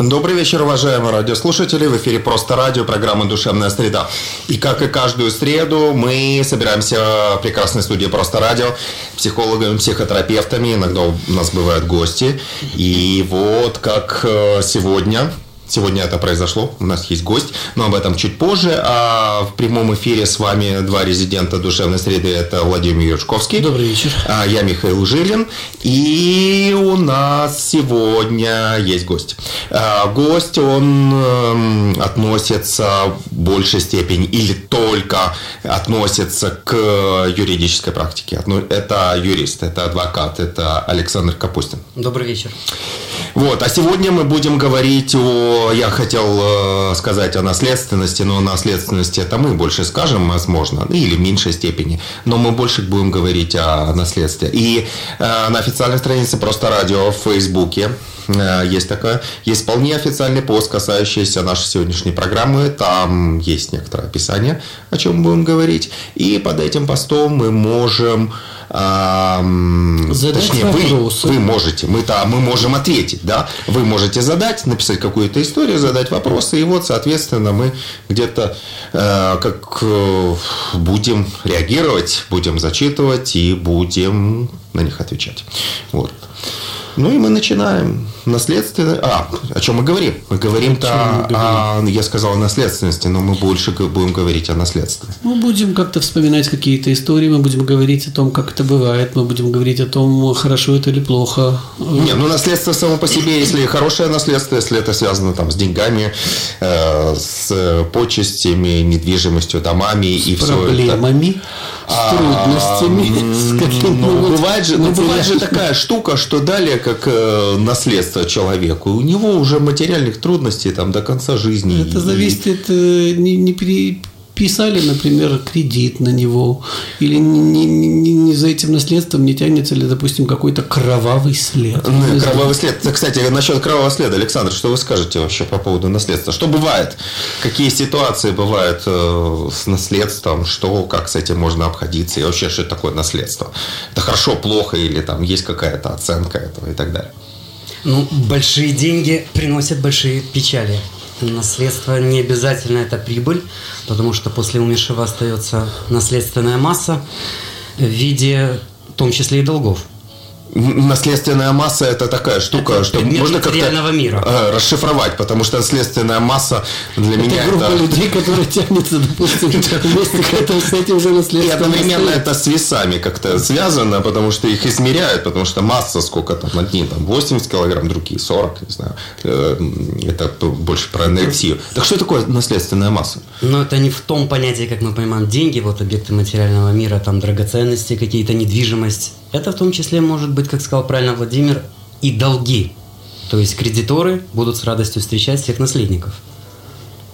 Добрый вечер, уважаемые радиослушатели. В эфире «Просто радио», программа «Душевная среда». И как и каждую среду, мы собираемся в прекрасной студии «Просто радио» психологами, психотерапевтами. Иногда у нас бывают гости. И вот как э, сегодня Сегодня это произошло, у нас есть гость, но об этом чуть позже. А в прямом эфире с вами два резидента душевной среды. Это Владимир Юршковский. Добрый вечер. А я Михаил Жилин. И у нас сегодня есть гость. А, гость, он эм, относится в большей степени или только относится к юридической практике. Это юрист, это адвокат, это Александр Капустин. Добрый вечер. Вот, а сегодня мы будем говорить о, я хотел э, сказать о наследственности, но о наследственности это мы больше скажем, возможно, или в меньшей степени, но мы больше будем говорить о наследстве. И э, на официальной странице просто радио в Фейсбуке э, есть такое, есть вполне официальный пост, касающийся нашей сегодняшней программы. Там есть некоторое описание, о чем будем говорить. И под этим постом мы можем задать точнее, вопросы. Вы, вы можете, мы-то мы можем ответить, да, вы можете задать, написать какую-то историю, задать вопросы, и вот, соответственно, мы где-то э, как э, будем реагировать, будем зачитывать и будем на них отвечать. Вот. Ну и мы начинаем. Наследственность. А, о чем мы говорим? Мы говорим-то о, я сказал о наследственности, но мы больше будем говорить о наследстве. Мы будем как-то вспоминать какие-то истории, мы будем говорить о том, как это бывает, мы будем говорить о том, хорошо это или плохо. Не, ну наследство само по себе, если хорошее наследство, если это связано там с деньгами, э, с почестями, недвижимостью, домами с и все это. Проблемами с трудностями. с какими ну, бывает, же, ну, бывает же такая штука, что далее как э, наследство человеку, у него уже материальных трудностей там до конца жизни. Это зависит, это не, не пере писали, например, кредит на него, или не, не, не за этим наследством не тянется ли, допустим, какой-то кровавый след. Ну, кровавый след. Кстати, насчет кровавого следа, Александр, что вы скажете вообще по поводу наследства? Что бывает? Какие ситуации бывают э, с наследством? Что, как с этим можно обходиться? И вообще, что это такое наследство? Это хорошо, плохо или там есть какая-то оценка этого и так далее? Ну, большие деньги приносят большие печали. Наследство не обязательно это прибыль, потому что после умершего остается наследственная масса в виде, в том числе и долгов наследственная масса это такая штука, это что можно как-то мира. Э, расшифровать, потому что наследственная масса для это меня группа это людей, которые тянутся, допустим, вместе к этому с этим уже наследственным. И одновременно это с весами как-то связано, потому что их измеряют, потому что масса сколько там одни там 80 килограмм, другие 40, не знаю. Э, это больше про анорексию. Так что такое наследственная масса? Ну это не в том понятии, как мы понимаем деньги, вот объекты материального мира, там драгоценности, какие-то недвижимость это в том числе может быть, как сказал правильно Владимир, и долги. То есть кредиторы будут с радостью встречать всех наследников.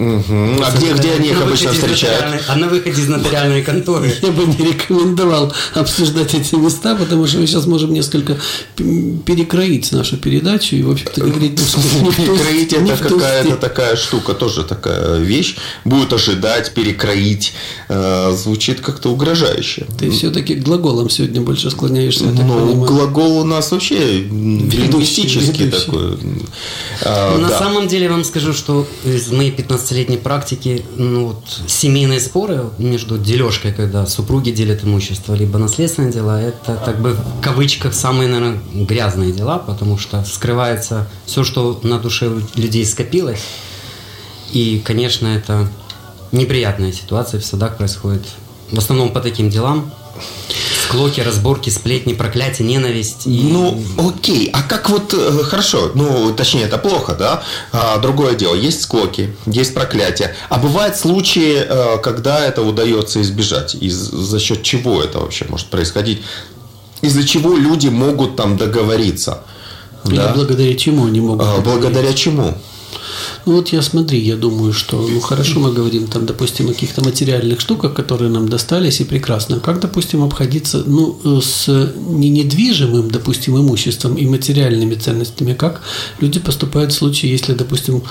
Угу. А где, где они их обычно встречают? А на выходе из нотариальной конторы. Я бы не рекомендовал обсуждать эти места, потому что мы сейчас можем несколько перекроить нашу передачу и, в общем-то, говорить... Перекроить – это какая-то такая штука, тоже такая вещь. Будет ожидать, перекроить. Э, звучит как-то угрожающе. Ты все-таки глаголом сегодня больше склоняешься, я Ну, глагол у нас вообще лингвистический такой. А, на самом деле, вам скажу, что из моей 15 15-летней практики ну, вот, семейные споры между дележкой, когда супруги делят имущество, либо наследственные дела, это так бы в кавычках самые, наверное, грязные дела, потому что скрывается все, что на душе людей скопилось. И, конечно, это неприятная ситуация в судах происходит. В основном по таким делам. Склоки, разборки, сплетни, проклятие, ненависть. И... Ну, окей. А как вот, э, хорошо, ну, точнее, это плохо, да? А, другое дело, есть склоки, есть проклятие. А бывают случаи, э, когда это удается избежать? И за счет чего это вообще может происходить? Из-за чего люди могут там договориться? Или да? благодаря чему они могут а, Благодаря чему? Ну вот я смотри, я думаю, что ну хорошо мы говорим там, допустим, о каких-то материальных штуках, которые нам достались и прекрасно. Как, допустим, обходиться ну, с не недвижимым, допустим, имуществом и материальными ценностями, как люди поступают в случае, если, допустим,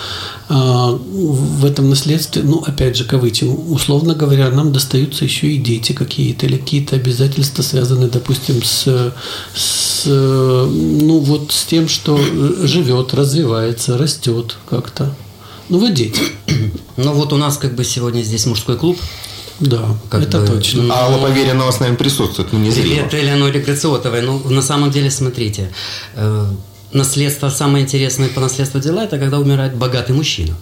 а, в этом наследстве, ну, опять же, кавычим, условно говоря, нам достаются еще и дети какие-то или какие-то обязательства, связанные, допустим, с, с ну, вот с тем, что живет, развивается, растет как-то. Ну, вот дети. Ну, вот у нас как бы сегодня здесь мужской клуб. Да, как это бы, точно. Ну, Алла Поверенного с нами присутствует, ну, не зримо. Привет, Элеоноре Грациотовой. Ну, на самом деле, смотрите, э, наследство, самое интересное по наследству дела, это когда умирает богатый мужчина.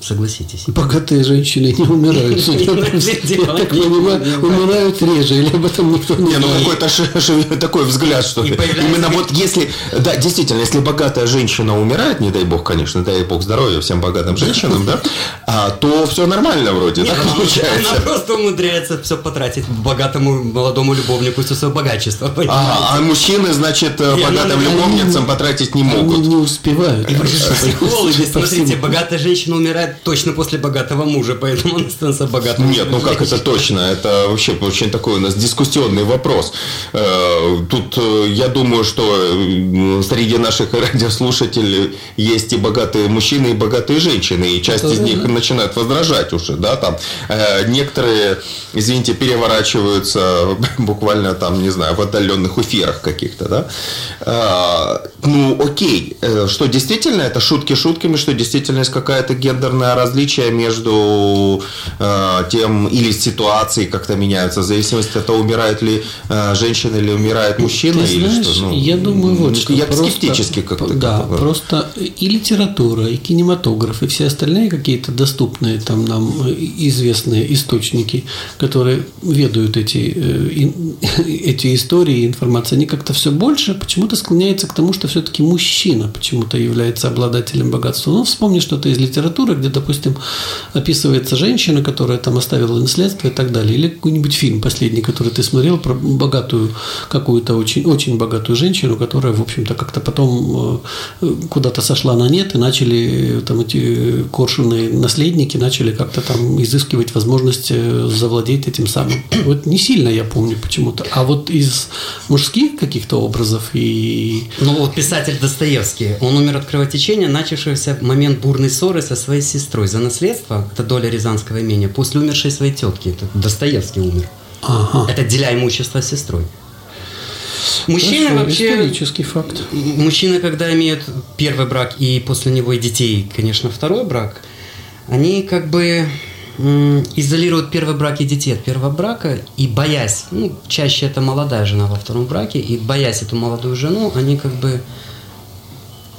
Согласитесь. Богатые женщины не умирают. Я так понимаю, умирают реже, или об этом никто не знает. Не, ну какой-то такой взгляд, что именно вот если, да, действительно, если богатая женщина умирает, не дай бог, конечно, дай бог здоровья всем богатым женщинам, да, а, то все нормально вроде, так получается. Она просто умудряется все потратить богатому молодому любовнику все свое богачество. А, а мужчины, значит, богатым любовницам потратить не могут. Не успевают. Психологи, смотрите, богатая женщина умирает точно после богатого мужа, поэтому он становится богатым. Нет, ну как это точно? Это вообще очень такой у нас дискуссионный вопрос. Э, тут э, я думаю, что э, среди наших радиослушателей есть и богатые мужчины, и богатые женщины, и часть из них начинают возражать уже, да, там некоторые, извините, переворачиваются буквально там, не знаю, в отдаленных эфирах каких-то, да. Ну, окей, что действительно это шутки шутками, что действительно есть какая-то гендерная гендерное различие между э, тем или ситуацией как-то меняются, в зависимости от того, умирает ли э, женщина или умирает мужчина, Ты или знаешь, что. Ну, я думаю, вот что я просто, скептически как-то. Да, как просто и литература, и кинематограф, и все остальные какие-то доступные там нам известные источники, которые ведают эти, э, эти истории, информация, они как-то все больше почему-то склоняются к тому, что все-таки мужчина почему-то является обладателем богатства. Ну, вспомни что-то из литературы, где, допустим, описывается женщина, которая там оставила наследство и так далее. Или какой-нибудь фильм последний, который ты смотрел про богатую, какую-то очень, очень богатую женщину, которая, в общем-то, как-то потом э, куда-то сошла на нет и начали там эти коршуны наследники начали как-то там изыскивать возможность э, завладеть этим самым. Вот не сильно я помню почему-то. А вот из мужских каких-то образов и... Ну вот писатель Достоевский, он умер от кровотечения, начавшегося в момент бурной ссоры со своей сестрой за наследство, это доля Рязанского имения, после умершей своей тетки. Это Достоевский умер. Ага. Это деля имущество с сестрой. Мужчины Хорошо, вообще... Исторический факт. Мужчины, когда имеют первый брак и после него и детей, конечно, второй брак, они как бы изолируют первый брак и детей от первого брака, и боясь, ну, чаще это молодая жена во втором браке, и боясь эту молодую жену, они как бы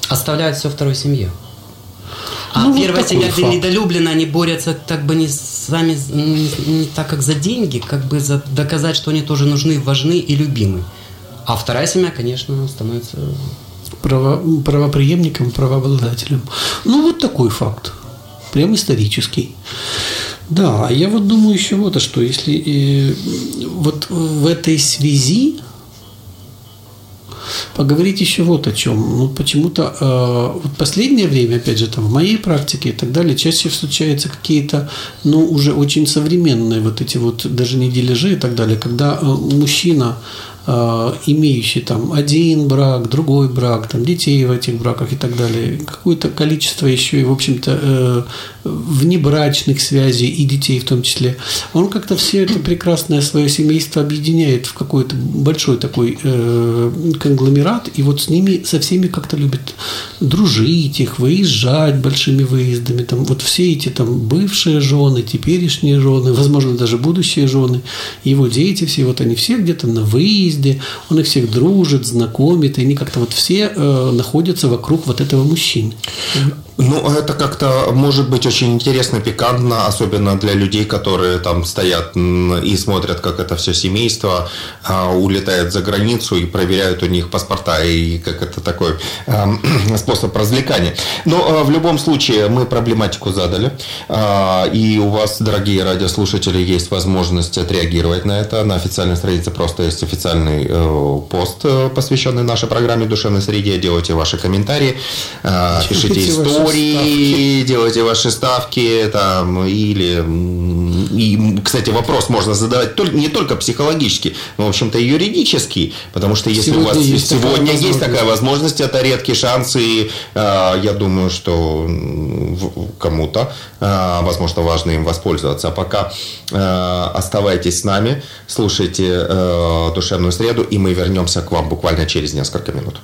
оставляют все второй семье. А ну, первая вот семья, где недолюблена, они борются так бы не сами, не, не так как за деньги, как бы за доказать, что они тоже нужны, важны и любимы. А вторая семья, конечно, становится Право, правоприемником, правообладателем. Ну, вот такой факт. Прям исторический. Да, а я вот думаю еще вот, а что если э, вот в этой связи поговорить еще вот о чем. Ну, почему-то э, вот последнее время, опять же, там в моей практике и так далее, чаще встречаются какие-то, ну, уже очень современные вот эти вот даже не дележи и так далее, когда э, мужчина имеющий там один брак, другой брак, там детей в этих браках и так далее, какое-то количество еще и, в общем-то, э, внебрачных связей и детей в том числе, он как-то все это прекрасное свое семейство объединяет в какой-то большой такой э, конгломерат, и вот с ними, со всеми как-то любит дружить их, выезжать большими выездами, там вот все эти там бывшие жены, теперешние жены, возможно, даже будущие жены, его дети все, вот они все где-то на выезде, выезде, он их всех дружит, знакомит, и они как-то вот все э, находятся вокруг вот этого мужчины. Ну, это как-то может быть очень интересно, пикантно, особенно для людей, которые там стоят и смотрят, как это все семейство а, улетает за границу и проверяют у них паспорта, и как это такой а, способ развлекания. Но а, в любом случае мы проблематику задали, а, и у вас, дорогие радиослушатели, есть возможность отреагировать на это. На официальной странице просто есть официальный э, пост, э, посвященный нашей программе «Душевной среде». Делайте ваши комментарии, э, пишите истории теории, делайте ваши ставки, там, или... И, кстати, вопрос можно задавать только, не только психологически, но, в общем-то, и юридический, потому что если сегодня у вас есть сегодня такая есть такая возможность, это редкий шанс, и э, я думаю, что кому-то, э, возможно, важно им воспользоваться. А пока э, оставайтесь с нами, слушайте э, «Душевную среду», и мы вернемся к вам буквально через несколько минут.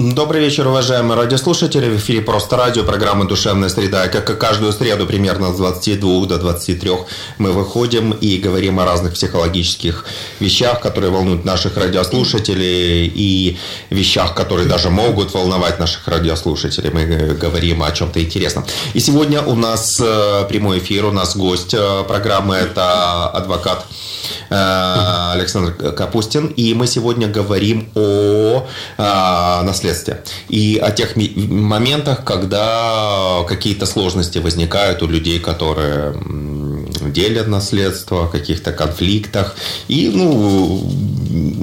Добрый вечер, уважаемые радиослушатели. В эфире «Просто радио», программа «Душевная среда». Как и каждую среду, примерно с 22 до 23 мы выходим и говорим о разных психологических вещах, которые волнуют наших радиослушателей, и вещах, которые даже могут волновать наших радиослушателей. Мы говорим о чем-то интересном. И сегодня у нас э, прямой эфир, у нас гость э, программы – это адвокат Э, Александр Капустин. И мы сегодня говорим о э, наследстве и о тех моментах, когда какие-то сложности возникают у людей, которые делят наследство, каких-то конфликтах. И ну,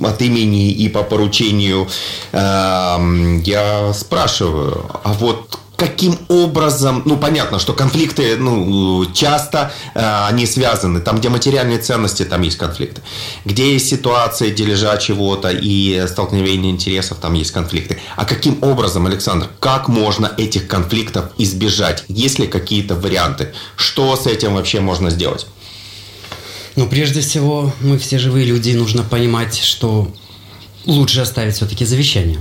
от имени и по поручению э, я спрашиваю, а вот каким образом, ну понятно, что конфликты, ну часто э, они связаны, там где материальные ценности, там есть конфликты, где есть ситуация дележа чего-то и столкновения интересов, там есть конфликты. А каким образом, Александр, как можно этих конфликтов избежать? Есть ли какие-то варианты? Что с этим вообще можно сделать? Ну, прежде всего, мы все живые люди, нужно понимать, что лучше оставить все-таки завещание.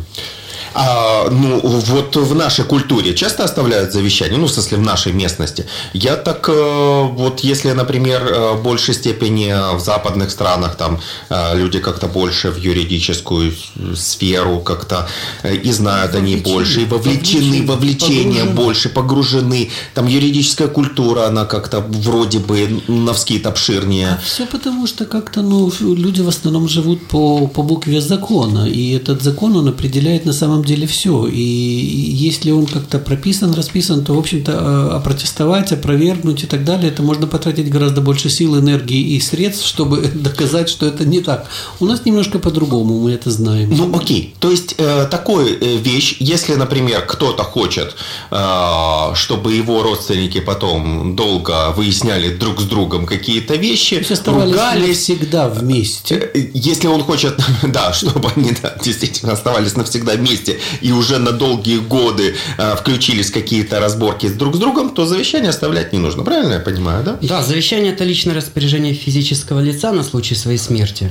А, ну, вот в нашей культуре часто оставляют завещание, ну, в смысле, в нашей местности. Я так, э, вот если, например, э, в большей степени в западных странах там э, люди как-то больше в юридическую сферу как-то и знают они больше, и вовлечены, вовлечение погружены. больше, погружены. Там юридическая культура, она как-то вроде бы навскид обширнее. А все потому, что как-то, ну, люди в основном живут по, по букве закона, и этот закон, он определяет на самом деле все. И если он как-то прописан, расписан, то, в общем-то, а, опротестовать, опровергнуть и так далее, это можно потратить гораздо больше сил, энергии и средств, чтобы доказать, что это не так. У нас немножко по-другому, мы это знаем. Ну, окей. То есть, э, такой э, вещь, если, например, кто-то хочет, э, чтобы его родственники потом долго выясняли друг с другом какие-то вещи, ругались. всегда вместе. Э, если он хочет, да, чтобы они да, действительно оставались навсегда вместе, и уже на долгие годы э, включились какие-то разборки друг с другом, то завещание оставлять не нужно. Правильно я понимаю, да? Да, завещание – это личное распоряжение физического лица на случай своей смерти.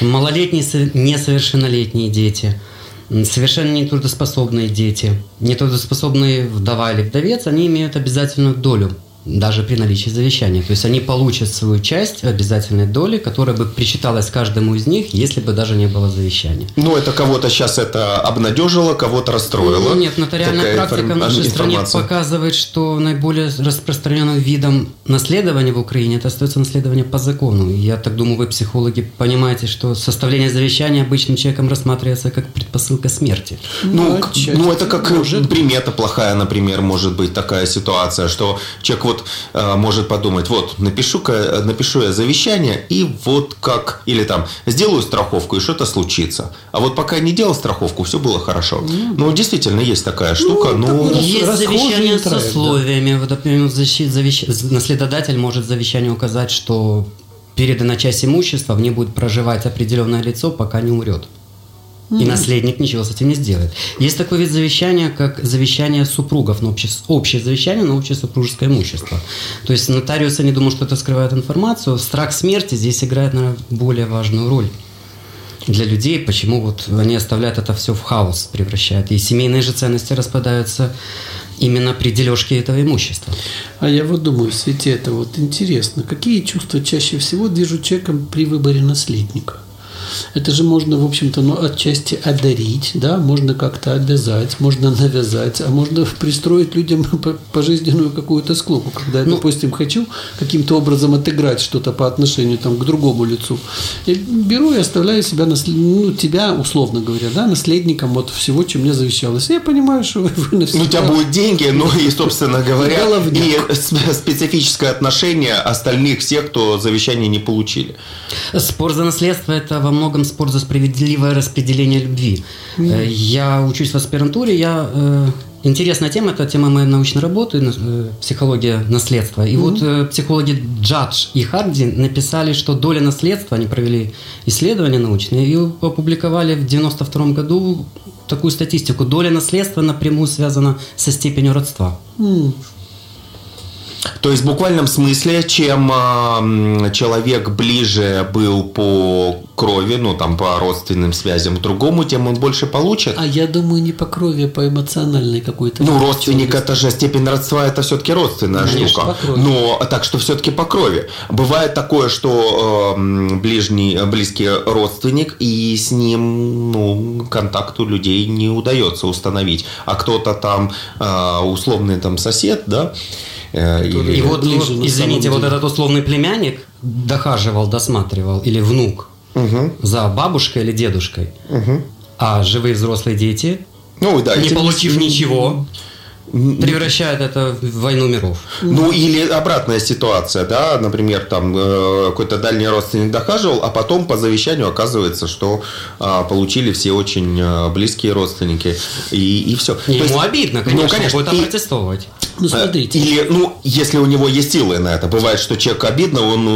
Малолетние, несовершеннолетние дети – совершенно нетрудоспособные дети, нетрудоспособные вдова или вдовец, они имеют обязательную долю даже при наличии завещания. То есть они получат свою часть обязательной доли, которая бы причиталась каждому из них, если бы даже не было завещания. Ну, это кого-то сейчас это обнадежило, кого-то расстроило. Ну, нет, нотариальная практика информ... в нашей информация. стране показывает, что наиболее распространенным видом наследования в Украине это остается наследование по закону. Я так думаю, вы, психологи, понимаете, что составление завещания обычным человеком рассматривается как предпосылка смерти. Ну, ну, ну это как может... примета плохая, например, может быть такая ситуация, что человек вот э, может подумать, вот напишу-ка, напишу я завещание и вот как, или там сделаю страховку и что-то случится. А вот пока не делал страховку, все было хорошо. Ну, ну действительно есть такая штука, ну, но есть завещание с условиями. Да. Вот, например, завещ... наследодатель может в завещании указать, что передана часть имущества, в ней будет проживать определенное лицо, пока не умрет. И наследник ничего с этим не сделает. Есть такой вид завещания, как завещание супругов, на общее, общее завещание на общее супружеское имущество. То есть нотариусы не думают, что это скрывает информацию. Страх смерти здесь играет, наверное, более важную роль для людей, почему вот они оставляют это все в хаос, превращают. И семейные же ценности распадаются именно при дележке этого имущества. А я вот думаю, в свете это вот интересно, какие чувства чаще всего движут человеком при выборе наследника? Это же можно, в общем-то, ну, отчасти одарить, да, можно как-то обязать, можно навязать, а можно пристроить людям пожизненную какую-то склоку. Когда я, ну, допустим, хочу каким-то образом отыграть что-то по отношению там, к другому лицу, я беру и оставляю себя, наслед... ну, тебя, условно говоря, да, наследником вот всего, чем мне завещалось. И я понимаю, что вы, вы навсегда... Ну, у тебя будут деньги, ну и, собственно говоря, и специфическое отношение остальных всех, кто завещание не получили. Спор за наследство – это во многом спор за справедливое распределение любви. Mm. Я учусь в аспирантуре, я э, Интересная тема, это тема моей научной работы, э, психология наследства. И mm-hmm. вот э, психологи Джадж и Харди написали, что доля наследства, они провели исследования научные и опубликовали в 92 году такую статистику. Доля наследства напрямую связана со степенью родства. Mm. То есть в буквальном смысле, чем э, человек ближе был по крови, ну там по родственным связям к другому, тем он больше получит. А я думаю, не по крови, а по эмоциональной какой-то. Ну, родственник это же степень родства, это все-таки родственная Конечно, штука. По крови. Но так что все-таки по крови. Бывает такое, что э, ближний, близкий родственник, и с ним ну, контакту людей не удается установить. А кто-то там э, условный там сосед, да, Э, или... И вот, ближе, вот извините, вот этот условный племянник дохаживал, досматривал, или внук угу. за бабушкой или дедушкой, угу. а живые взрослые дети, ну, да, не получив ничего, превращает это в войну миров. Ну или обратная ситуация, да, например, там э, какой-то дальний родственник дохаживал, а потом по завещанию оказывается, что а, получили все очень э, близкие родственники и, и все. ему есть, обидно, конечно, ну, конечно будет и, протестовать. Ну, э, смотрите. Или, ну, если у него есть силы на это. Бывает, что человек обидно, он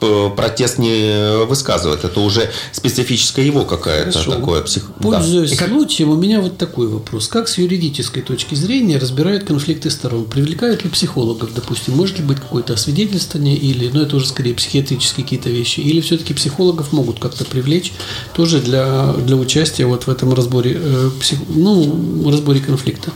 э, протест не высказывает. Это уже специфическое его какая-то такое псих... Пользуясь да. случаем, у меня вот такой вопрос. Как с юридической точки зрения разбирают конфликты сторон? Привлекают ли психологов, допустим? Может ли быть какое-то освидетельствование или, ну, это уже скорее психиатрические какие-то вещи? Или все-таки психологов могут как-то привлечь тоже для, для участия вот в этом разборе, э, псих... ну, разборе конфликта?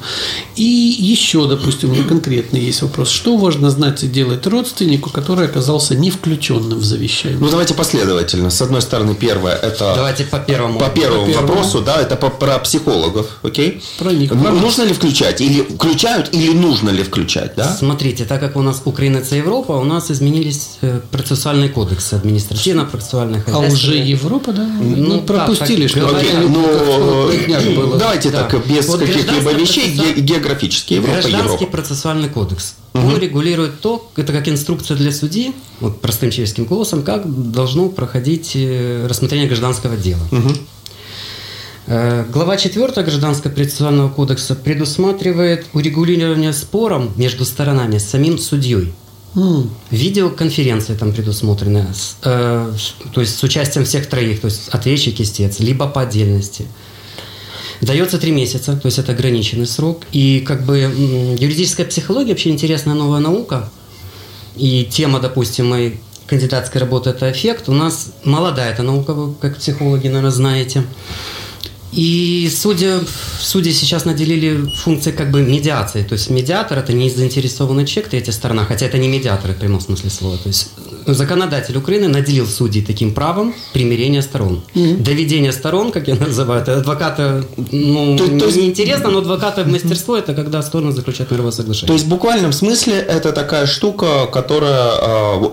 И еще, допустим, допустим, у меня конкретно есть вопрос. Что важно знать и делать родственнику, который оказался не включенным в завещание? Ну, давайте последовательно. С одной стороны, первое – это… Давайте по первому. По первому, по первому. вопросу, да, это по, про психологов, окей? Про них. Про нужно ли включать? Или включают, или нужно ли включать, да? Смотрите, так как у нас Украина – это Европа, у нас изменились э, процессуальные кодексы административно-процессуальных. А уже Европа, да? Ну, ну пропустили, так, что окей, ну, давайте да. так, без вот каких-либо вещей, географически Европа, Европа процессуальный кодекс. Угу. Он регулирует то, это как инструкция для судьи, вот простым человеческим голосом, как должно проходить э, рассмотрение гражданского дела. Угу. Глава 4 Гражданского процессуального кодекса предусматривает урегулирование спором между сторонами с самим судьей. Mm. Видеоконференция там предусмотрена, э, то есть с участием всех троих, то есть ответчик, истец, либо по отдельности. Дается три месяца, то есть это ограниченный срок. И как бы юридическая психология вообще интересная новая наука. И тема, допустим, моей кандидатской работы – это эффект. У нас молодая эта наука, вы как психологи, наверное, знаете. И судя, судьи сейчас наделили функции как бы медиации. То есть медиатор – это не заинтересованный человек, третья сторона, хотя это не медиаторы в прямом смысле слова. То есть законодатель Украины наделил судей таким правом примирения сторон. Mm-hmm. Доведение сторон, как я называю, это адвоката, ну, то, то есть, неинтересно, но адвоката мастерство – это когда стороны заключают мировое соглашение. То есть в буквальном смысле это такая штука, которая э,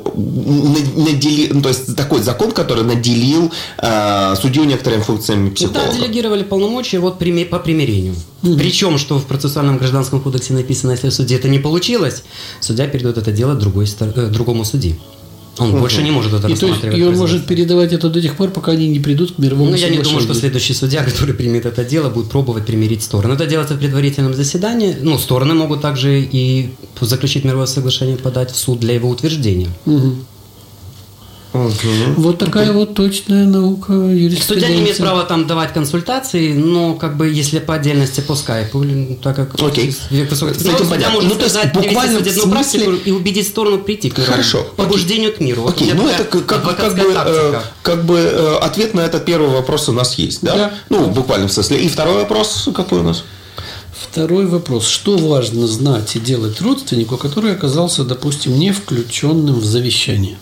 надели, ну, то есть такой закон, который наделил э, судью некоторыми функциями психолога. Да, делегировали полномочия вот по примирению. Mm-hmm. Причем, что в процессуальном гражданском кодексе написано, если в суде это не получилось, судья передает это дело другой, э, другому судьи. Он угу. больше не может это и рассматривать. и он может передавать это до тех пор, пока они не придут к мировому Ну, я не думаю, что следующий судья, который примет это дело, будет пробовать примирить стороны. Это делается в предварительном заседании. Ну, стороны могут также и заключить мировое соглашение, подать в суд для его утверждения. Угу. Угу. Вот такая вот точная наука юриспруденции. Судья не имеет права там давать консультации, но как бы если по отдельности по скайпу, так как Окей. Высокий... С этим понятно. Ну, то есть буквально в смысле... практику и убедить сторону прийти к миру. Хорошо. Побуждению Окей. к миру. Окей. Вот ну это как, как, как, бы, э, как бы э, ответ на этот первый вопрос у нас есть, да? да. Ну, в буквальном смысле. И второй вопрос какой у нас? Второй вопрос. Что важно знать и делать родственнику, который оказался, допустим, не включенным в завещание?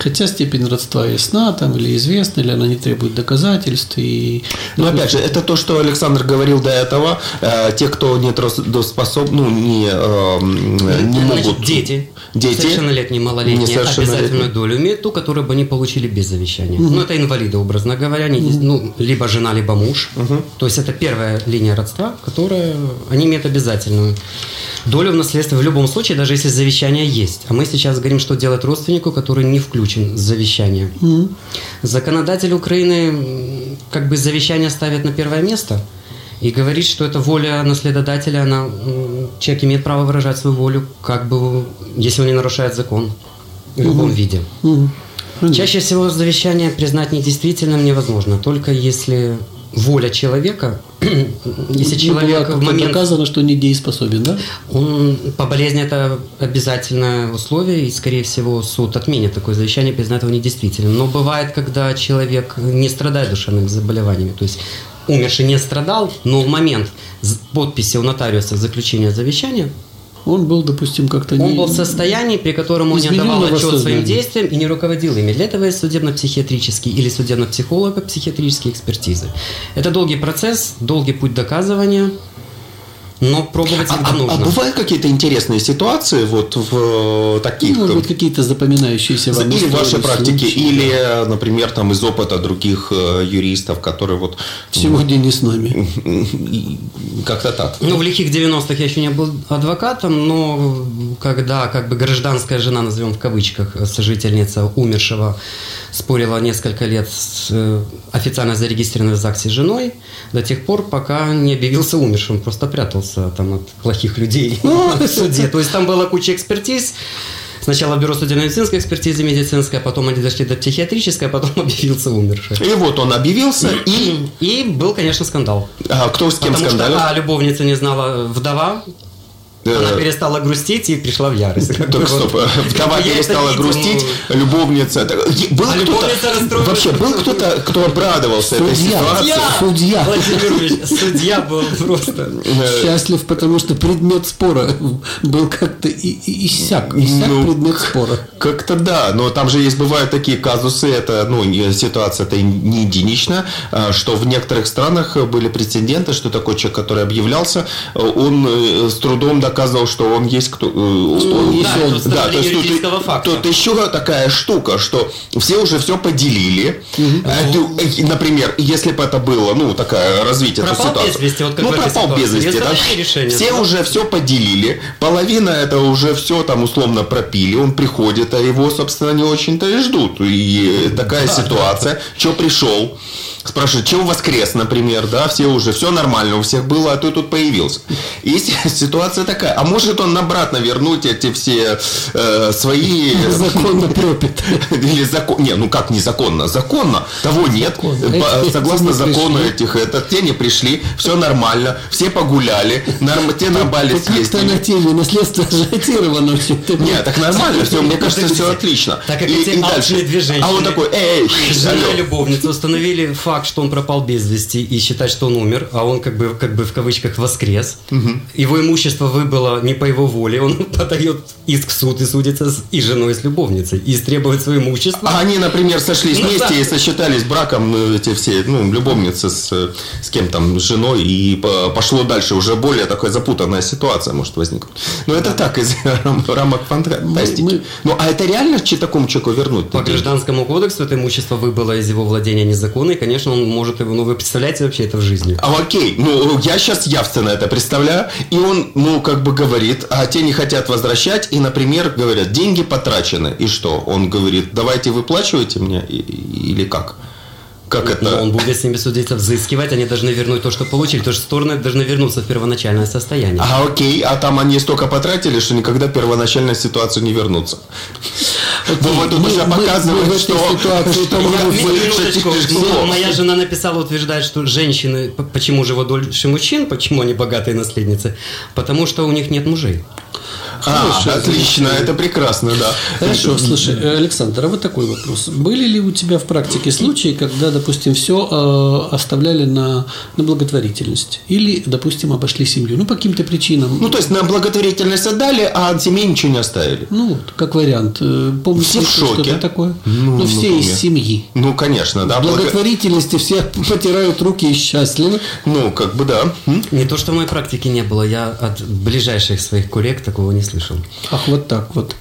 Хотя степень родства ясна там или известна, или она не требует доказательств. И, Но опять же, это то, что Александр говорил до этого. Э, те, кто не трудоспособны, ну, не, э, не Значит, могут... Дети. Дети. Совершеннолетние, малолетние несовершеннолетние. обязательную долю имеют ту, которую бы они получили без завещания. Угу. Ну, это инвалиды, образно говоря. Они, угу. ну, либо жена, либо муж. Угу. То есть, это первая линия родства, которая они имеют обязательную долю в наследстве в любом случае, даже если завещание есть. А мы сейчас говорим, что делать родственнику, который не включен заключен завещание. Mm-hmm. Законодатель Украины как бы завещание ставит на первое место и говорит, что это воля наследодателя, она, человек имеет право выражать свою волю, как бы, если он не нарушает закон в любом mm-hmm. виде. Mm-hmm. Чаще всего завещание признать недействительным невозможно, только если воля человека, если человек в момент... доказано, что недееспособен, да? Он по болезни это обязательное условие, и, скорее всего, суд отменит такое завещание, признает его недействительным. Но бывает, когда человек не страдает душевными заболеваниями, то есть умерший не страдал, но в момент подписи у нотариуса заключения завещания он был, допустим, как-то Он не... был в состоянии, при котором он не отдавал отчет своим действиям и не руководил ими. Для этого есть судебно-психиатрический или судебно-психолого-психиатрические экспертизы. Это долгий процесс, долгий путь доказывания – но пробовать всегда а, нужно. А, а бывают какие-то интересные ситуации вот в э, таких... Ну, может быть, какие-то запоминающиеся вам Или в вашей практике, случаи. или, например, там из опыта других э, юристов, которые вот... Сегодня не с нами. Как-то так. Ну, в лихих 90-х я еще не был адвокатом, но когда как бы гражданская жена, назовем в кавычках, сожительница умершего, спорила несколько лет с э, официально зарегистрированной в ЗАГСе женой, до тех пор, пока не объявился умершим, просто прятался там от плохих людей в суде. То есть там была куча экспертиз, Сначала бюро судебно-медицинской экспертизы медицинская, потом они дошли до психиатрической, а потом объявился умерший. И вот он объявился, и... И был, конечно, скандал. А кто с кем Потому скандалил? Что, а, любовница не знала вдова, она перестала грустить и пришла в ярость. Так стоп, вдова перестала грустить, любовница. Был а кто-то, вообще был кто-то, кто обрадовался этой ситуации? Судья. Владимир судья был просто счастлив, потому что предмет спора был как-то иссяк, иссяк ну, предмет спора. Как-то да, но там же есть бывают такие казусы, это ну ситуация это не единичная, а, что в некоторых странах были прецеденты, что такой человек, который объявлялся, он э, с трудом доказывал, что он есть кто. Э, он, да, он, да, то есть тут, факта. тут еще такая штука, что все уже все поделили. Угу. Это, например, если бы это было, ну, такая развитие этой ситуации. Без вести, вот как ну, пропал без вести. Да? Решение, все да? уже все поделили. Половина это уже все там условно пропили. Он приходит, а его, собственно, не очень-то и ждут. И такая да, ситуация. Да. Что пришел? спрашивают, чего воскрес, например, да, все уже, все нормально у всех было, а ты тут появился. И ситуация такая, а может он обратно вернуть эти все э, свои... Законно пропит. Или закон... Не, ну как незаконно? Законно. Того нет. Законно. Согласно закону этих, это, те не пришли, все нормально, все погуляли, норм... те на Бали съездили. Как-то на теме наследство ажиотировано. Нет, так нормально, все, мне кажется, все отлично. Так как эти алчные две женщины. А он такой, эй, жена любовница установили факт что он пропал без вести и считать, что он умер, а он как бы, как бы в кавычках воскрес. Угу. Его имущество выбыло не по его воле, он подает иск в суд и судится с и женой, и с любовницей, и истребует свое имущество. А они, например, сошлись ну, вместе да. и сосчитались браком э, эти все, ну, любовницы с, с кем там, с женой, и пошло дальше. Уже более такая запутанная ситуация может возникнуть. Но это так, из рамок фантастики. Мы... Ну, а это реально такому человеку вернуть? По гражданскому кодексу это имущество выбыло из его владения незаконно, и, конечно, конечно, он может его, ну вы представляете вообще это в жизни? А окей, ну я сейчас явственно это представляю, и он, ну как бы говорит, а те не хотят возвращать, и, например, говорят, деньги потрачены, и что? Он говорит, давайте выплачивайте мне, или как? Как это? Но он будет с ними судиться, взыскивать, они должны вернуть то, что получили. То, что стороны должны вернуться в первоначальное состояние. А окей, а там они столько потратили, что никогда в первоначальную ситуацию не вернутся. Вот тут уже показывает, что... Моя жена написала, утверждает, что женщины, почему живут дольше мужчин, почему они богатые наследницы, потому что у них нет мужей. А, Хорошо, отлично, это прекрасно, да. Хорошо, слушай, Александр, а вот такой вопрос. Были ли у тебя в практике случаи, когда, допустим, все э, оставляли на, на благотворительность? Или, допустим, обошли семью? Ну, по каким-то причинам. Ну, то есть, на благотворительность отдали, а от семьи ничего не оставили? Ну, вот, как вариант. Э, помните, что-то такое? Ну, ну все из семьи. Ну, конечно, да. В благотворительности все потирают руки и счастливы. Ну, как бы да. Не то, что в моей практике не было. Я от ближайших своих коллег такого не слышал. Ах, вот так вот.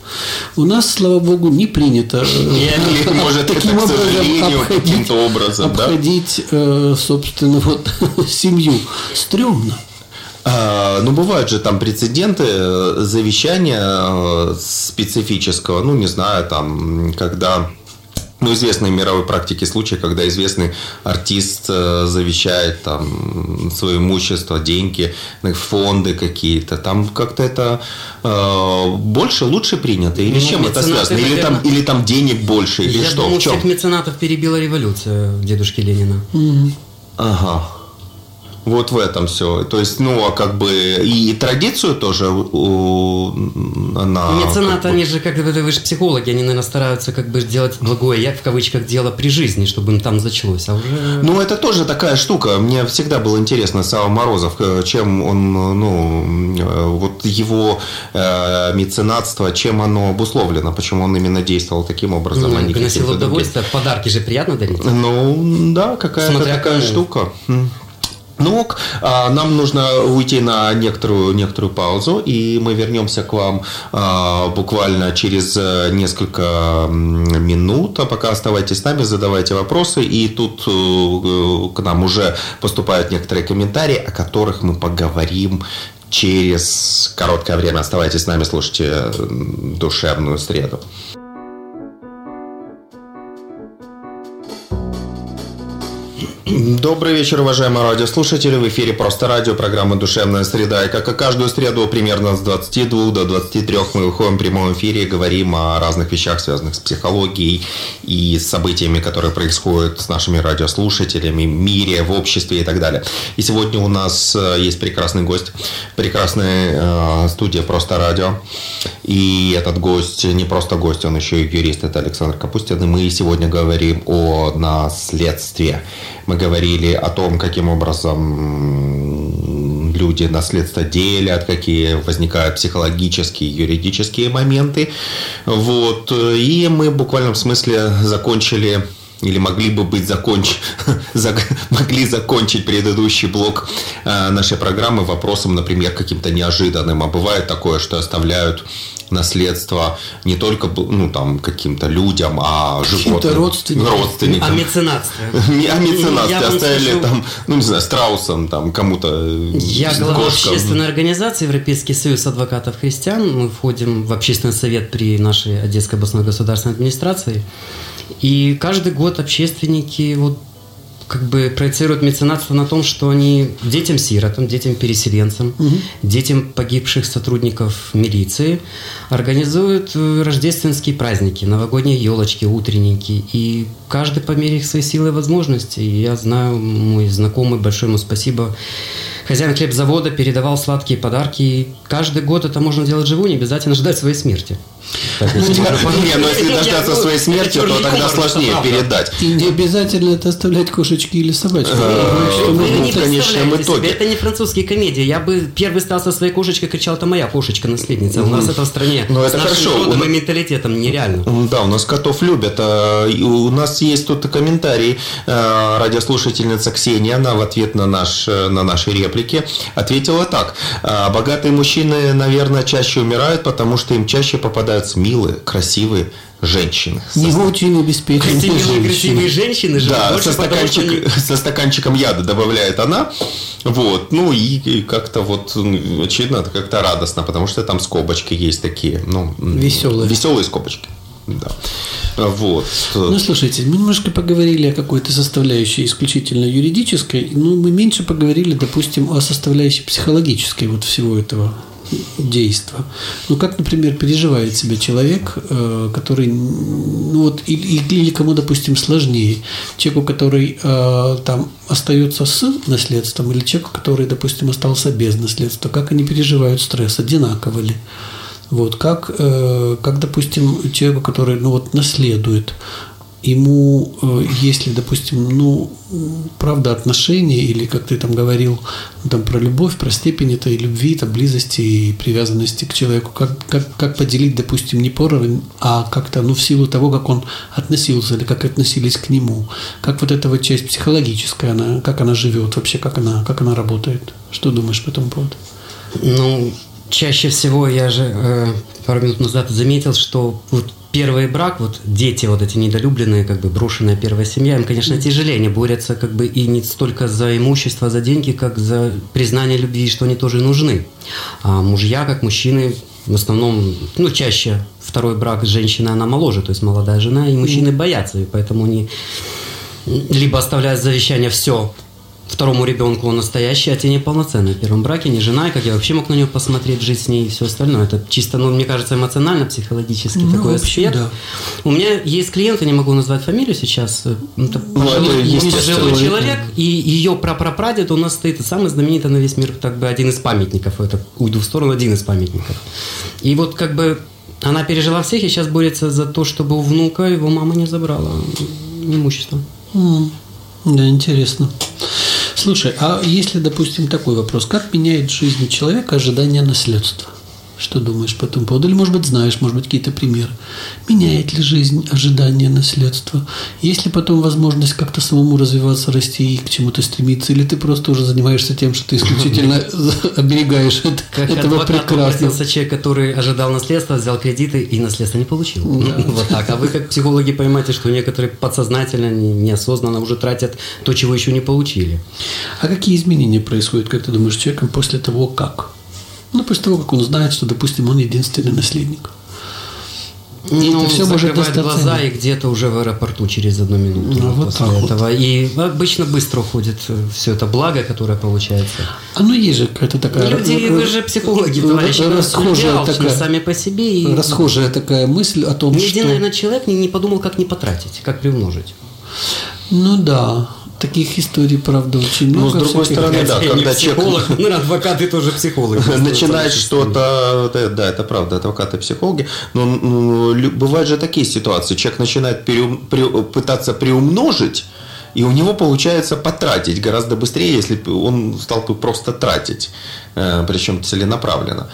У нас, слава богу, не принято э, может, таким образом обходить, образом, обходить э, собственно, вот семью. Стремно. А, ну, бывают же там прецеденты э, завещания специфического, ну, не знаю, там, когда ну, известные мировой практики случаи, когда известный артист э, завещает там свое имущество, деньги, фонды какие-то. Там как-то это э, больше, лучше принято? Или ну, чем это связано? Или, наверное... там, или там денег больше? Или Я что? Думаю, в чем? всех меценатов перебила революция дедушки Ленина. Угу. Ага. Вот в этом все. То есть, ну, а как бы и традицию тоже у, она... Бы... они же, как бы, вы же психологи, они, наверное, стараются как бы сделать благое, я в кавычках, дело при жизни, чтобы им там зачлось, а уже... Ну, это тоже такая штука. Мне всегда было интересно Сава Морозов, э, чем он, ну, э, вот его э, меценатство, чем оно обусловлено, почему он именно действовал таким образом, ну, а не Приносил удовольствие, подарки же приятно дарить. Ну, да, какая-то такая штука. Ну, а, нам нужно уйти на некоторую, некоторую паузу, и мы вернемся к вам а, буквально через э, несколько минут. А пока оставайтесь с нами, задавайте вопросы. И тут э, к нам уже поступают некоторые комментарии, о которых мы поговорим через короткое время. Оставайтесь с нами, слушайте душевную среду. Добрый вечер, уважаемые радиослушатели. В эфире «Просто радио», программа «Душевная среда». И как и каждую среду, примерно с 22 до 23 мы выходим в прямом эфире и говорим о разных вещах, связанных с психологией и с событиями, которые происходят с нашими радиослушателями в мире, в обществе и так далее. И сегодня у нас э, есть прекрасный гость, прекрасная э, студия «Просто радио». И этот гость не просто гость, он еще и юрист, это Александр Капустин. И мы сегодня говорим о наследстве. Мы говорили о том, каким образом люди наследство делят, какие возникают психологические, юридические моменты. Вот. И мы в буквальном смысле закончили или могли бы быть законч... могли закончить предыдущий блок э, нашей программы вопросом, например, каким-то неожиданным. А бывает такое, что оставляют наследство не только ну, там, каким-то людям, а животным. родственникам. родственникам. О меценатстве. О меценатстве. Оставили там, ну не знаю, страусам, там, кому-то Я глава общественной организации Европейский союз адвокатов христиан. Мы входим в общественный совет при нашей Одесской областной государственной администрации. И каждый год общественники вот как бы проецируют меценатство на том, что они детям-сиротам, детям-переселенцам, угу. детям погибших сотрудников милиции организуют э, рождественские праздники, новогодние елочки, утренники. И каждый по мере своей силы и возможностей. И я знаю, мой знакомый, большое ему спасибо, хозяин хлебзавода передавал сладкие подарки. И каждый год это можно делать живую, не обязательно ждать своей смерти. Не, но если дождаться своей смерти, то тогда сложнее передать. И не обязательно это оставлять кошечки или собачки. Вы конечном итоге. Это не французские комедии. Я бы первый стал со своей кошечкой, кричал, это моя кошечка-наследница. У нас это в стране ну, это хорошо. и менталитетом нереально. Да, у нас котов любят. А, у нас есть тут комментарий а, радиослушательница Ксения, она в ответ на, наш, на наши реплики ответила так. «А, богатые мужчины, наверное, чаще умирают, потому что им чаще попадают попадаются милые, красивые женщины. Не со... очень обеспеченные женщины. красивые женщины живут Да, со, стаканчик, потому, что... со стаканчиком яда добавляет она. Вот, ну и, и как-то вот, ну, очевидно, это как-то радостно, потому что там скобочки есть такие, ну... Веселые. Веселые скобочки. Да. Вот. Ну, слушайте, мы немножко поговорили о какой-то составляющей исключительно юридической, но мы меньше поговорили, допустим, о составляющей психологической вот всего этого действа. Ну, как, например, переживает себя человек, э, который, ну вот, или, или кому, допустим, сложнее. Человеку, который э, там остается с наследством, или человеку, который, допустим, остался без наследства. Как они переживают стресс? Одинаково ли? Вот, как, э, как, допустим, человеку, который ну, вот, наследует, ему, э, если, допустим, ну, правда, отношения, или, как ты там говорил, там, про любовь, про степень этой любви, там, близости и привязанности к человеку, как, как, как поделить, допустим, не поровень, а как-то, ну, в силу того, как он относился, или как относились к нему, как вот эта вот часть психологическая, она, как она живет вообще, как она, как она работает. Что думаешь по этому поводу? Ну, чаще всего я же э, пару минут назад заметил, что вот первый брак, вот дети вот эти недолюбленные, как бы брошенная первая семья, им, конечно, тяжелее, они борются как бы и не столько за имущество, за деньги, как за признание любви, что они тоже нужны. А мужья, как мужчины, в основном, ну, чаще второй брак с женщиной, она моложе, то есть молодая жена, и мужчины боятся, и поэтому они либо оставляют завещание все второму ребенку он настоящий, а те неполноценный в первом браке, не жена, и как я вообще мог на нее посмотреть, жить с ней и все остальное. Это чисто, ну, мне кажется, эмоционально, психологически ну, такой вообще, аспект. Да. У меня есть клиент, я не могу назвать фамилию сейчас, э, это ну, пожилой человек, и ее прапрапрадед у нас стоит самый знаменитый на весь мир, так бы один из памятников, это уйду в сторону, один из памятников. И вот как бы она пережила всех и сейчас борется за то, чтобы у внука его мама не забрала имущество. Mm. Да, интересно. Слушай, а если, допустим, такой вопрос, как меняет жизнь человека ожидание наследства? Что думаешь по этому поводу? Или, может быть, знаешь, может быть, какие-то примеры. Меняет ли жизнь ожидание наследства? Есть ли потом возможность как-то самому развиваться, расти и к чему-то стремиться? Или ты просто уже занимаешься тем, что ты исключительно оберегаешь этого прекрасного? человек, который ожидал наследства, взял кредиты и наследство не получил. Вот так. А вы, как психологи, понимаете, что некоторые подсознательно, неосознанно уже тратят то, чего еще не получили. А какие изменения происходят, как ты думаешь, человеком после того, как? Ну, после того, как он знает, что, допустим, он единственный наследник. Ну, это все может глаза и где-то уже в аэропорту через одну минуту ну, вот после этого. Вот. И обычно быстро уходит э, все это благо, которое получается. А ну есть же какая-то такая... Люди, вы же психологи, товарищи, расхожая такая, сами по себе. И... Расхожая такая мысль о том, Ни что... Ни один, наверное, человек не, не подумал, как не потратить, как приумножить. Ну да, Таких историй, правда, очень много. Но с другой стороны, да, когда психолог, человек... ну, адвокаты тоже психологи. Начинает что-то, да, это правда, адвокаты, психологи, но ну, бывают же такие ситуации, человек начинает пытаться приумножить, и у него получается потратить гораздо быстрее, если он стал бы просто тратить, э, причем целенаправленно.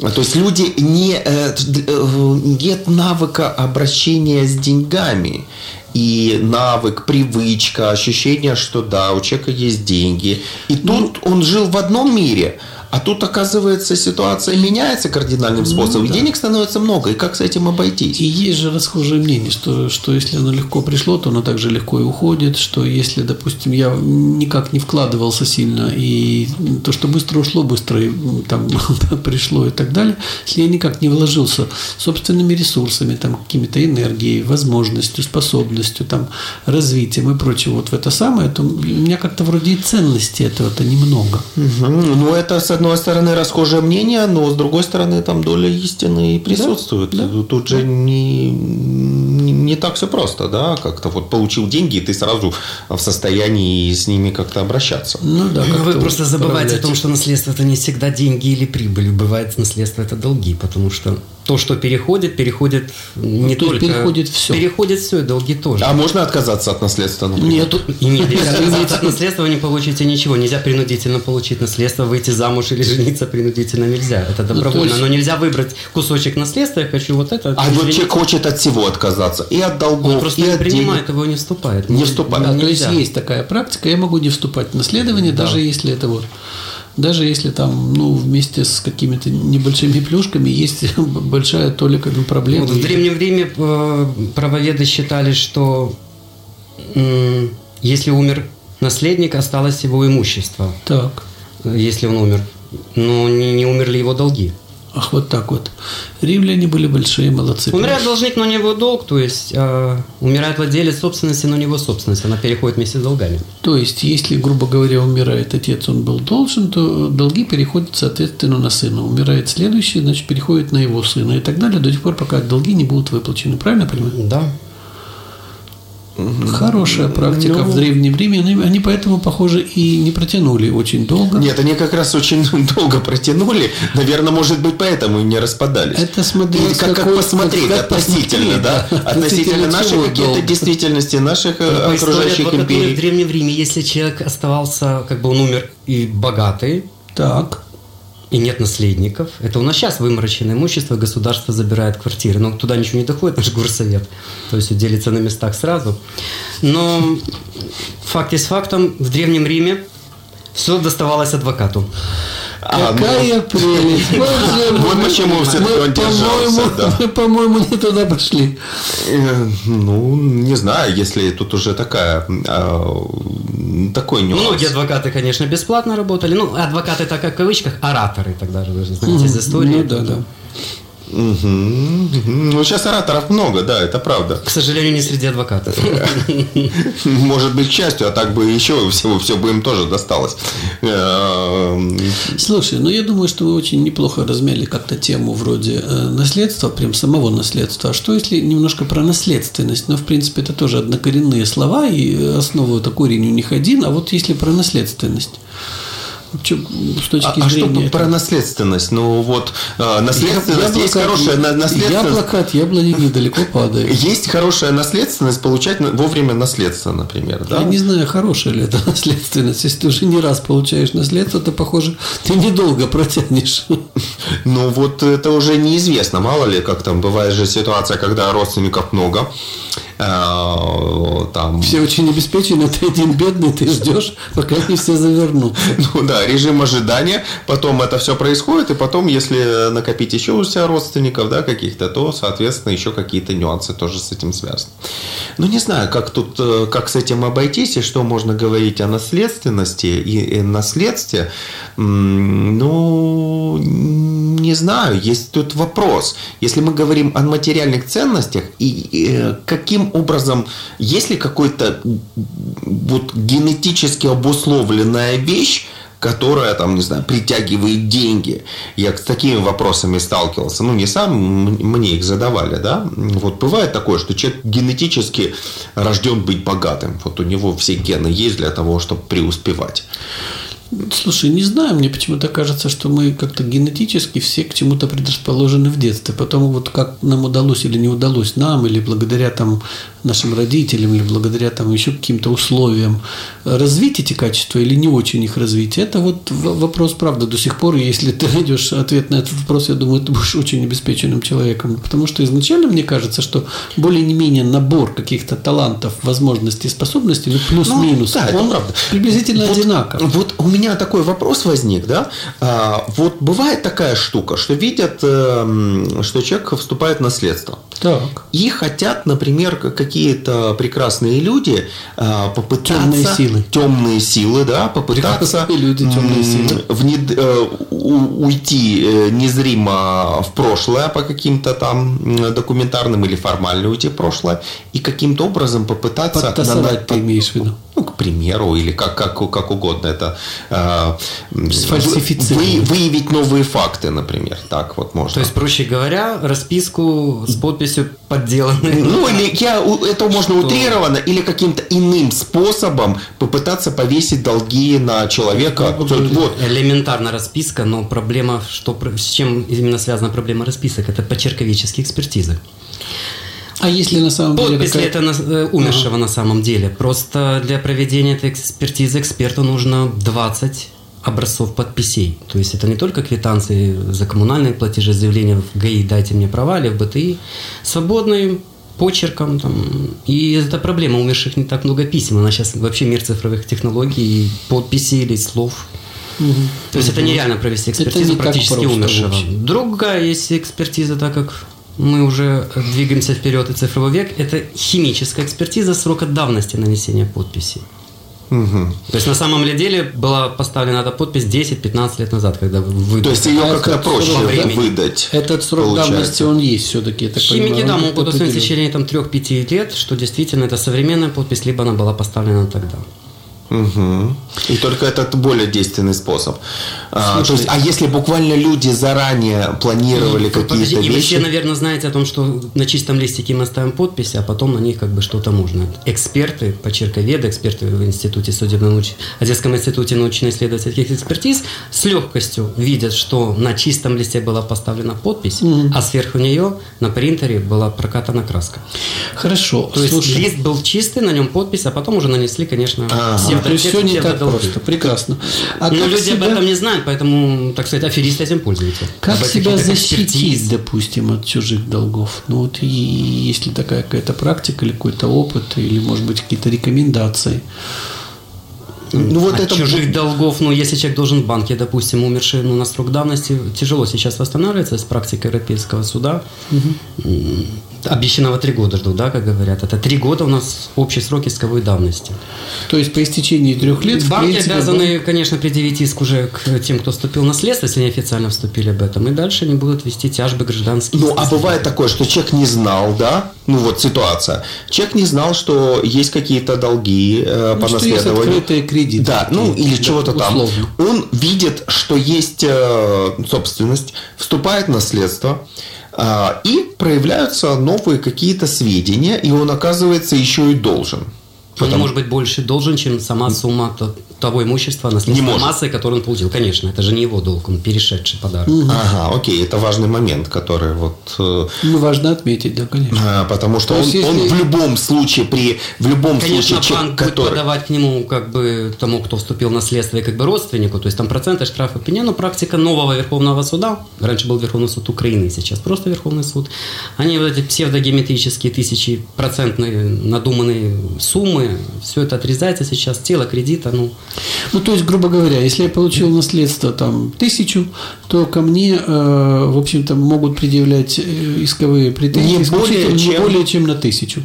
То есть люди не э, э, нет навыка обращения с деньгами и навык, привычка, ощущение, что да, у человека есть деньги. И тут ну, он жил в одном мире, а тут, оказывается, ситуация меняется кардинальным ну способом. Ну, да. Денег становится много. И как с этим обойтись? И есть же расхожее мнение, что, что если оно легко пришло, то оно также легко и уходит. Что если, допустим, я никак не вкладывался сильно, и то, что быстро ушло, быстро там, пришло и так далее, если я никак не вложился собственными ресурсами, там, какими-то энергией, возможностью, способностью, там, развитием и прочее, вот в это самое, то у меня как-то вроде и ценности этого-то немного. Угу. Ну, это, с одной стороны, расхожее мнение, но с другой стороны, там доля истины присутствует. Да, да, Тут же не, не, не так все просто, да, как-то вот получил деньги, и ты сразу в состоянии с ними как-то обращаться. Ну да. Вы просто забываете о том, что наследство это не всегда деньги или прибыль. Бывает наследство это долги, потому что то, что переходит, переходит не то только... переходит все. Переходит все, и долги тоже. А можно отказаться от наследства, например? Нет. И не отказаться от наследства вы не получите ничего. Нельзя принудительно получить наследство, выйти замуж или жениться принудительно нельзя. Это ну, добровольно. есть... Но нельзя выбрать кусочек наследства, я хочу вот это. А вот человек хочет от всего отказаться. И от долгов, Он просто и не от принимает, его не вступает. Не вступает. Да, то есть есть такая практика, я могу не вступать в наследование, да. даже если это вот даже если там, ну, вместе с какими-то небольшими плюшками есть большая толика проблем. Вот в Древнем Риме э, правоведы считали, что если умер наследник, осталось его имущество. Так. Если он умер. Но не, не умерли его долги. Ах, вот так вот. Римляне были большие молодцы. Умирает должник, но не его долг, то есть э, умирает владелец собственности, но не его собственность, она переходит вместе с долгами. То есть, если, грубо говоря, умирает отец, он был должен, то долги переходят, соответственно, на сына. Умирает следующий, значит, переходит на его сына и так далее, до тех пор, пока долги не будут выплачены. Правильно я понимаю? Да. Хорошая практика ну, в Древнем Риме. Они, они поэтому, похоже, и не протянули очень долго. Нет, они как раз очень долго протянули. Наверное, может быть, поэтому и не распадались. Это смотреть, как, как посмотреть как относительно, да? да? Относительно нашей какие-то действительности, наших э, ну, окружающих империй. В Древнем Риме, если человек оставался, как бы он умер и богатый, так и нет наследников. Это у нас сейчас вымороченное имущество, государство забирает квартиры, но туда ничего не доходит, наш горсовет. То есть делится на местах сразу. Но факт есть фактом, в Древнем Риме все доставалось адвокату. А, Какая ну, прелесть. Вот почему все-таки он держался. Мы, по-моему, не туда пошли. Э, ну, не знаю, если тут уже такая а, такой нюанс. Многие адвокаты, конечно, бесплатно работали. Ну, адвокаты так как в кавычках, ораторы тогда же, вы же знаете, из истории. Ну, да, да. Угу. Ну, сейчас ораторов много, да, это правда. К сожалению, не среди адвокатов. Может быть, к счастью, а так бы еще всего все бы им тоже досталось. Эм, Слушай, ну я думаю, что вы очень неплохо размяли как-то тему вроде э, наследства, прям самого наследства. А что если немножко про наследственность? Ну, в принципе, это тоже однокоренные слова, и основу это корень у них один, а вот если про наследственность с точки а, зрения. А что про наследственность? Ну вот э, наследственность яблоко, есть хорошая наследственность. Яблоко от яблони недалеко падает. Есть хорошая наследственность получать вовремя наследство, например. Да? Я не знаю, хорошая ли это наследственность. Если ты уже не раз получаешь наследство, то похоже, ты недолго протянешь. Ну вот это уже неизвестно. Мало ли, как там бывает же ситуация, когда родственников много. Э, там... Все очень обеспечены, ты один бедный, ты ждешь, пока они все завернут. Ну да, режим ожидания, потом это все происходит, и потом, если накопить еще у себя родственников, да, каких-то, то, соответственно, еще какие-то нюансы тоже с этим связаны. Ну, не знаю, как тут, э, как с этим обойтись, и что можно говорить о наследственности и наследстве. Ну, не знаю, есть тут вопрос. Если мы говорим о материальных ценностях, и, и э, каким образом, есть ли какой-то вот генетически обусловленная вещь, которая, там, не знаю, притягивает деньги. Я с такими вопросами сталкивался. Ну, не сам, мне их задавали, да. Вот бывает такое, что человек генетически рожден быть богатым. Вот у него все гены есть для того, чтобы преуспевать. Слушай, не знаю, мне почему-то кажется, что мы как-то генетически все к чему-то предрасположены в детстве. Потом вот как нам удалось или не удалось нам, или благодаря там нашим родителям, или благодаря там еще каким-то условиям развить эти качества или не очень их развить, это вот вопрос, правда, до сих пор, если ты найдешь ответ на этот вопрос, я думаю, ты будешь очень обеспеченным человеком. Потому что изначально мне кажется, что более не менее набор каких-то талантов, возможностей, способностей, ну, плюс-минус, ну, да, он правда. приблизительно вот, одинаков. Вот у меня такой вопрос возник, да, а, вот бывает такая штука, что видят, эм, что человек вступает в наследство. Так. И хотят, например, какие-то прекрасные люди а, попытаться... Темные силы. Темные силы, да, попытаться... люди, темные силы. Внед, э, уйти э, незримо в прошлое по каким-то там документарным или формально уйти в прошлое и каким-то образом попытаться... Подтасовать, ты имеешь в виду? Ну, к примеру, или как, как, как угодно это... Э. Вы, выявить новые факты, например. Так вот можно. То есть, проще говоря, расписку с подписью подделанной. Ну, или я, это можно что? утрированно, или каким-то иным способом попытаться повесить долги на человека. Вот. Элементарно расписка, но проблема, что, с чем именно связана проблема расписок, это почерковические экспертизы. А если на самом деле... Подпись такая... это на, э, умершего ага. на самом деле. Просто для проведения этой экспертизы эксперту нужно 20 образцов подписей. То есть это не только квитанции за коммунальные платежи, заявления в ГАИ «дайте мне права» или в БТИ. Свободный почерком. Там. И это проблема, умерших не так много писем. Она сейчас вообще мир цифровых технологий, подписей или слов. Угу. То есть угу. это нереально провести экспертизу практически умершего. Другая есть экспертиза, так как мы уже двигаемся вперед и цифровой век, это химическая экспертиза срока давности нанесения подписи. Угу. То есть на самом деле была поставлена эта подпись 10-15 лет назад, когда вы То есть ее как-то проще времени. выдать. Этот срок получается. давности он есть все-таки. Химики, понимаю, да, могут установить в течение там, 3-5 лет, что действительно это современная подпись, либо она была поставлена тогда. Угу. И только этот более действенный способ. А, то есть, а если буквально люди заранее планировали какие-то вещи? И вы все, наверное, знаете о том, что на чистом листике мы ставим подписи, а потом на них как бы что-то можно. Эксперты, почерковеды, эксперты в институте судебно науч... Одесском институте научно-исследовательских экспертиз с легкостью видят, что на чистом листе была поставлена подпись, угу. а сверху нее на принтере была прокатана краска. Хорошо. То есть Слушай. лист был чистый, на нем подпись, а потом уже нанесли, конечно, ага. все то есть все не так просто. Прекрасно. А Но люди себя... об этом не знают, поэтому, так сказать, аферисты этим пользуются. Как об себя защитить, допустим, от чужих долгов? Ну вот и есть ли такая какая-то практика или какой-то опыт, или, может быть, какие-то рекомендации? Ну, вот От это чужих долгов, ну, если человек должен в банке, допустим, умерший ну, на срок давности, тяжело сейчас восстанавливается с практикой Европейского суда. Угу. Обещанного три года ждут, да, как говорят. Это три года у нас общий срок исковой давности. То есть по истечении трех лет... Банки принципе, обязаны, банк... конечно, предъявить иск уже к тем, кто вступил в наследство, если они официально вступили об этом. И дальше они будут вести тяжбы гражданские. Ну, а бывает такое, что человек не знал, да? Ну, вот ситуация. Человек не знал, что есть какие-то долги э, ну, по наследованию. Есть кредиты. Да, ну, или да, чего-то там. Он видит, что есть э, собственность, вступает в наследство, и проявляются новые какие-то сведения, и он оказывается еще и должен. Потому... Он может быть больше должен, чем сама сумма того имущества наследственной массы, которую он получил. Конечно, это же не его долг, он перешедший подарок. Угу. Ага, окей, это важный момент, который вот... Э, ну, важно отметить, да, конечно. А, потому что он, если... он в любом случае, при в любом конечно, случае... банк который... будет подавать к нему, как бы, тому, кто вступил в наследство, и как бы родственнику, то есть там проценты, штрафы, пеня, но практика нового Верховного суда, раньше был Верховный суд Украины, сейчас просто Верховный суд, они вот эти псевдогеометрические тысячи процентные надуманные суммы, все это отрезается сейчас, тело кредита, ну... Ну, то есть, грубо говоря, если я получил наследство там тысячу, то ко мне, э, в общем-то, могут предъявлять э, исковые претензии не более, чем... не более чем на тысячу.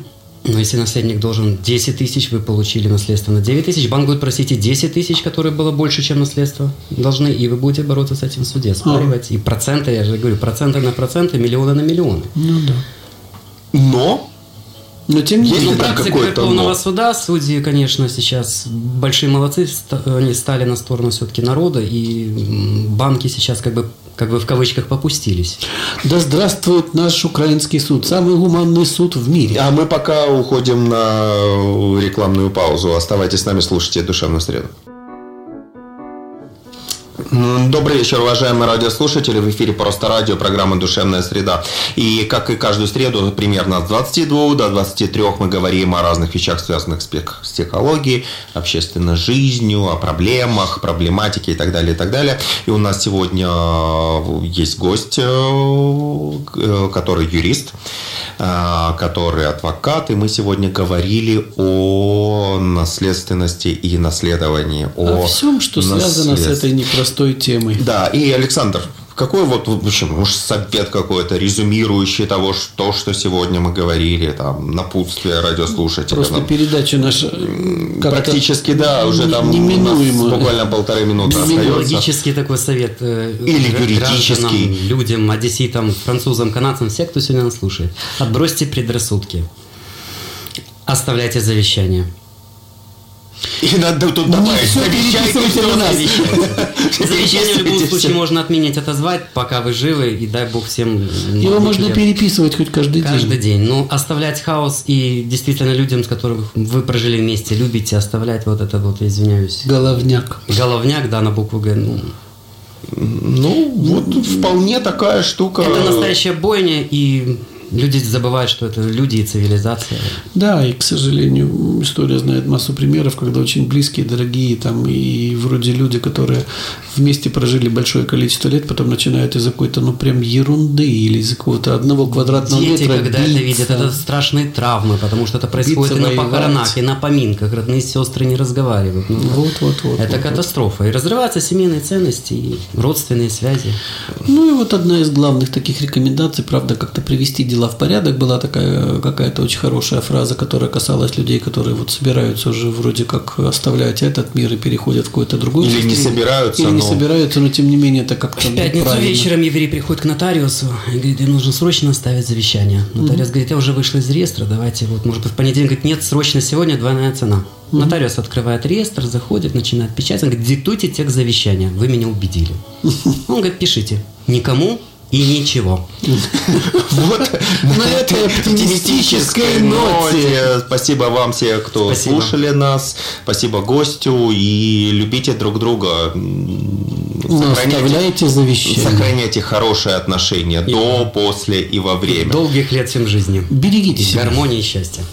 Но если наследник должен 10 тысяч, вы получили наследство на 9 тысяч, банк будет просить и 10 тысяч, которые было больше, чем наследство, должны, и вы будете бороться с этим в суде, спаривать. А. И проценты, я же говорю, проценты на проценты, миллионы на миллионы. Ну да. Но но тем не менее, практика Верховного суда, судьи, конечно, сейчас большие молодцы, они стали на сторону все-таки народа, и банки сейчас как бы как бы в кавычках попустились. Да здравствует наш украинский суд, самый гуманный суд в мире. А мы пока уходим на рекламную паузу. Оставайтесь с нами, слушайте «Душевную среду». Добрый вечер, уважаемые радиослушатели. В эфире «Просто радио», программа «Душевная среда». И, как и каждую среду, примерно с 22 до 23 мы говорим о разных вещах, связанных с психологией, общественной жизнью, о проблемах, проблематике и так далее, и так далее. И у нас сегодня э, есть гость, э, который юрист, э, который адвокат. И мы сегодня говорили о наследственности и наследовании. О, о всем, что связано с этой непростой той темой. Да, и Александр, какой вот, в общем, может, совет какой-то, резюмирующий того, что, что сегодня мы говорили, там, напутствие радиослушателям? Просто передача наша Практически, да, уже там неминуемо. буквально полторы минуты остается. Логический такой совет. Э, Или юридический. Людям, одесситам, французам, канадцам, все, кто сегодня нас слушает. Отбросьте предрассудки. Оставляйте завещание. И надо тут добавить, завещайте на нас. Завещание в любом случае можно отменить, отозвать, пока вы живы, и дай бог всем... Его можно переписывать хоть каждый день. Каждый день. Ну, оставлять хаос и действительно людям, с которыми вы прожили вместе, любите оставлять вот это вот, извиняюсь. Головняк. Головняк, да, на букву Г. Ну, ну вот вполне такая штука. Это настоящая бойня, и Люди забывают, что это люди и цивилизация. Да, и, к сожалению, история знает массу примеров, когда очень близкие, дорогие, там, и вроде люди, которые вместе прожили большое количество лет, потом начинают из-за какой-то, ну, прям ерунды или из-за какого-то одного квадратного Дети, метра когда биться, это видят, это страшные травмы, потому что это происходит биться, и на похоронах, и на поминках, родные сестры не разговаривают. Ну, вот, вот, вот. Это вот, катастрофа. И разрываются семейные ценности и родственные связи. Ну, и вот одна из главных таких рекомендаций, правда, как-то привести дела дела в порядок. Была такая какая-то очень хорошая фраза, которая касалась людей, которые вот собираются уже вроде как оставлять этот мир и переходят в какой-то другой Или не собираются. Или но... не собираются, но тем не менее это как-то В пятницу правильно. вечером еврей приходит к нотариусу и говорит, мне нужно срочно оставить завещание. Нотариус mm-hmm. говорит, я уже вышла из реестра, давайте вот, может быть, в понедельник. Говорит, нет, срочно сегодня двойная цена. Mm-hmm. Нотариус открывает реестр, заходит, начинает печатать. Он говорит, диктуйте текст завещания, вы меня убедили. Он говорит, пишите. Никому и ничего. Вот на этой оптимистической ноте. Спасибо вам все, кто слушали нас. Спасибо гостю. И любите друг друга. Сохраняйте завещание. Сохраняйте хорошие отношения до, после и во время. Долгих лет всем жизни. Берегите себя. Гармонии и счастья.